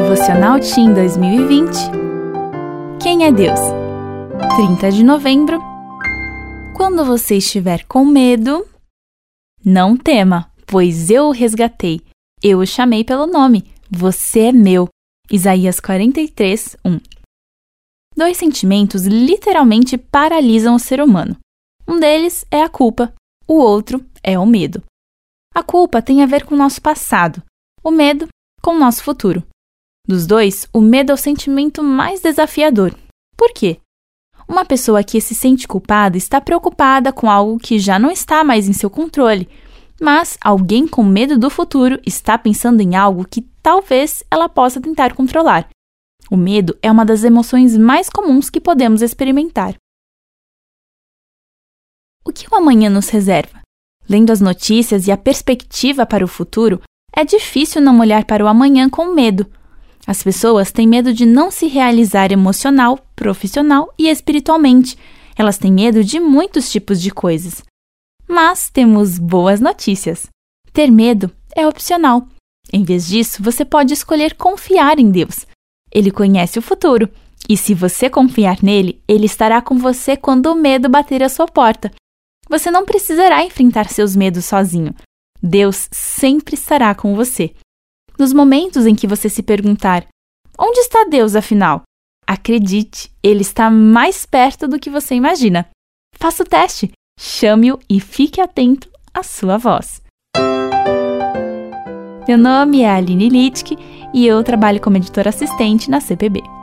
Devocional Team 2020 Quem é Deus? 30 de novembro. Quando você estiver com medo, não tema, pois eu o resgatei. Eu o chamei pelo nome. Você é meu. Isaías 43, 1. Dois sentimentos literalmente paralisam o ser humano. Um deles é a culpa, o outro é o medo. A culpa tem a ver com o nosso passado, o medo com o nosso futuro. Dos dois, o medo é o sentimento mais desafiador. Por quê? Uma pessoa que se sente culpada está preocupada com algo que já não está mais em seu controle, mas alguém com medo do futuro está pensando em algo que talvez ela possa tentar controlar. O medo é uma das emoções mais comuns que podemos experimentar. O que o amanhã nos reserva? Lendo as notícias e a perspectiva para o futuro, é difícil não olhar para o amanhã com medo. As pessoas têm medo de não se realizar emocional, profissional e espiritualmente. Elas têm medo de muitos tipos de coisas. Mas temos boas notícias. Ter medo é opcional. Em vez disso, você pode escolher confiar em Deus. Ele conhece o futuro, e se você confiar nele, ele estará com você quando o medo bater à sua porta. Você não precisará enfrentar seus medos sozinho. Deus sempre estará com você. Nos momentos em que você se perguntar: onde está Deus afinal? Acredite, ele está mais perto do que você imagina. Faça o teste, chame-o e fique atento à sua voz. Meu nome é Aline Littke e eu trabalho como editora assistente na CPB.